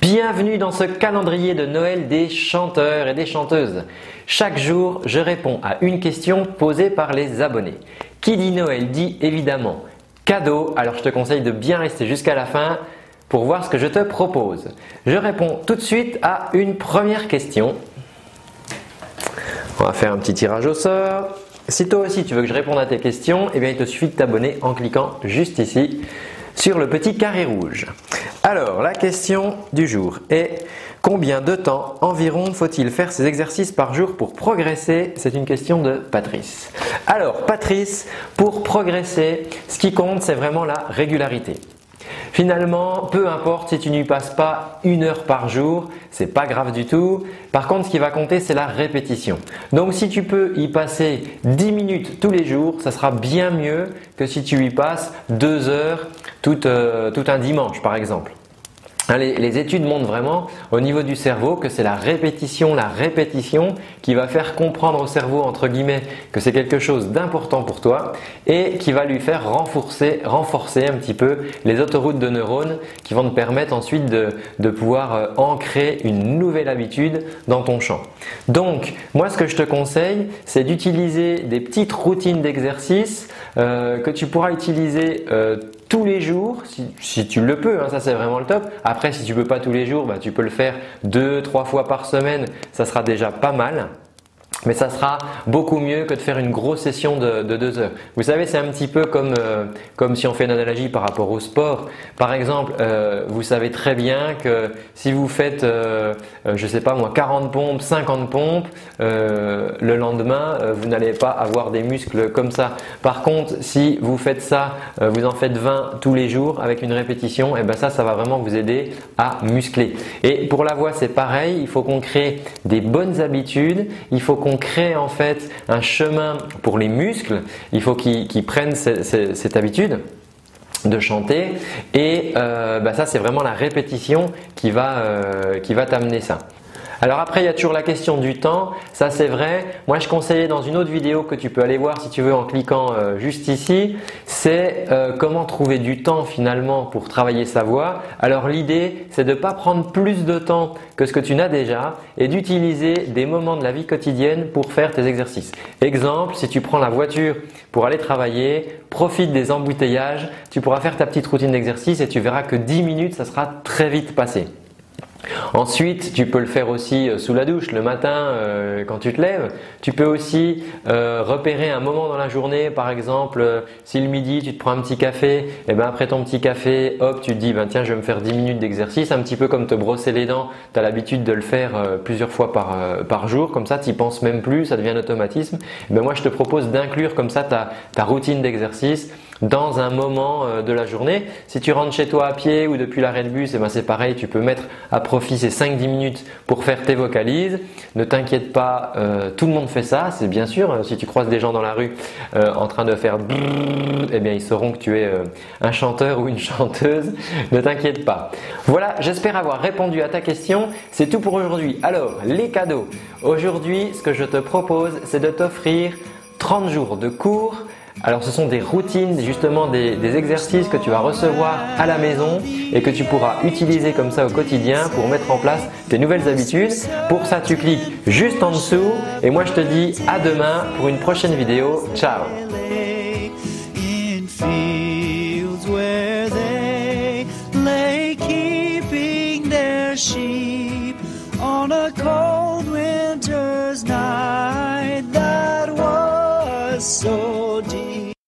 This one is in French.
Bienvenue dans ce calendrier de Noël des chanteurs et des chanteuses. Chaque jour, je réponds à une question posée par les abonnés. Qui dit Noël dit évidemment cadeau, alors je te conseille de bien rester jusqu'à la fin pour voir ce que je te propose. Je réponds tout de suite à une première question. On va faire un petit tirage au sort. Si toi aussi tu veux que je réponde à tes questions, eh bien il te suffit de t'abonner en cliquant juste ici sur le petit carré rouge. Alors, la question du jour est combien de temps environ faut-il faire ces exercices par jour pour progresser? C'est une question de Patrice. Alors, Patrice, pour progresser, ce qui compte, c'est vraiment la régularité. Finalement, peu importe si tu n'y passes pas une heure par jour, c'est pas grave du tout. Par contre, ce qui va compter, c'est la répétition. Donc, si tu peux y passer 10 minutes tous les jours, ça sera bien mieux que si tu y passes 2 heures euh, tout un dimanche, par exemple. Hein, les, études montrent vraiment au niveau du cerveau que c'est la répétition, la répétition qui va faire comprendre au cerveau, entre guillemets, que c'est quelque chose d'important pour toi et qui va lui faire renforcer, renforcer un petit peu les autoroutes de neurones qui vont te permettre ensuite de, pouvoir euh, ancrer une nouvelle habitude dans ton champ. Donc, moi, ce que je te conseille, c'est d'utiliser des petites routines d'exercice euh, que tu pourras utiliser euh, tous les jours, si, tu le peux, hein, ça c'est vraiment le top. Après, si tu peux pas tous les jours, bah, tu peux le faire deux, trois fois par semaine, ça sera déjà pas mal. Mais ça sera beaucoup mieux que de faire une grosse session de, deux heures. Vous savez, c'est un petit peu comme, euh, comme si on fait une analogie par rapport au sport. Par exemple, euh, vous savez très bien que si vous faites, euh, je sais pas moi, 40 pompes, 50 pompes, le lendemain, vous n'allez pas avoir des muscles comme ça. Par contre, si vous faites ça, vous en faites 20 tous les jours avec une répétition, et eh ben ça, ça va vraiment vous aider à muscler. Et pour la voix, c'est pareil. Il faut qu'on crée des bonnes habitudes. Il faut qu'on on crée en fait un chemin pour les muscles, il faut qu'ils prennent cette habitude de chanter et euh, bah, ça c'est vraiment la répétition qui va, euh, qui va t'amener ça. Alors après, il y a toujours la question du temps. Ça, c'est vrai. Moi, je conseillais dans une autre vidéo que tu peux aller voir si tu veux en cliquant euh, juste ici. C'est euh, comment trouver du temps finalement pour travailler sa voix. Alors l'idée, c'est de ne pas prendre plus de temps que ce que tu n'as déjà et d'utiliser des moments de la vie quotidienne pour faire tes exercices. Exemple, si tu prends la voiture pour aller travailler, profite des embouteillages, tu pourras faire ta petite routine d'exercice et tu verras que 10 minutes, ça sera très vite passé. Ensuite, tu peux le faire aussi euh, sous la douche le matin euh, quand tu te lèves. Tu peux aussi euh, repérer un moment dans la journée, par exemple, si le midi tu te prends un petit café, et eh ben après ton petit café, hop, tu te dis ben tiens, je vais me faire 10 minutes d'exercice, un petit peu comme te brosser les dents. Tu as l'habitude de le faire plusieurs fois par, jour, comme ça tu penses même plus, ça devient un automatisme. Eh ben moi, je te propose d'inclure comme ça ta routine d'exercice dans un moment euh, de la journée. Si tu rentres chez toi à pied ou depuis l'arrêt de bus, eh ben c'est pareil, tu peux mettre à profit ces 5-10 minutes pour faire tes vocalises. Ne t'inquiète pas, euh, tout le monde fait ça, c'est bien sûr. Euh, si tu croises des gens dans la rue en train de faire eh bien ils sauront que tu es un chanteur ou une chanteuse. Ne t'inquiète pas. Voilà, j'espère avoir répondu à ta question. C'est tout pour aujourd'hui. Alors, les cadeaux. Aujourd'hui, ce que je te propose, c'est de t'offrir 30 jours de cours alors ce sont des routines, justement des, exercices que tu vas recevoir à la maison et que tu pourras utiliser comme ça au quotidien pour mettre en place tes nouvelles habitudes. Pour ça, tu cliques juste en dessous et moi je te dis à demain pour une prochaine vidéo. Ciao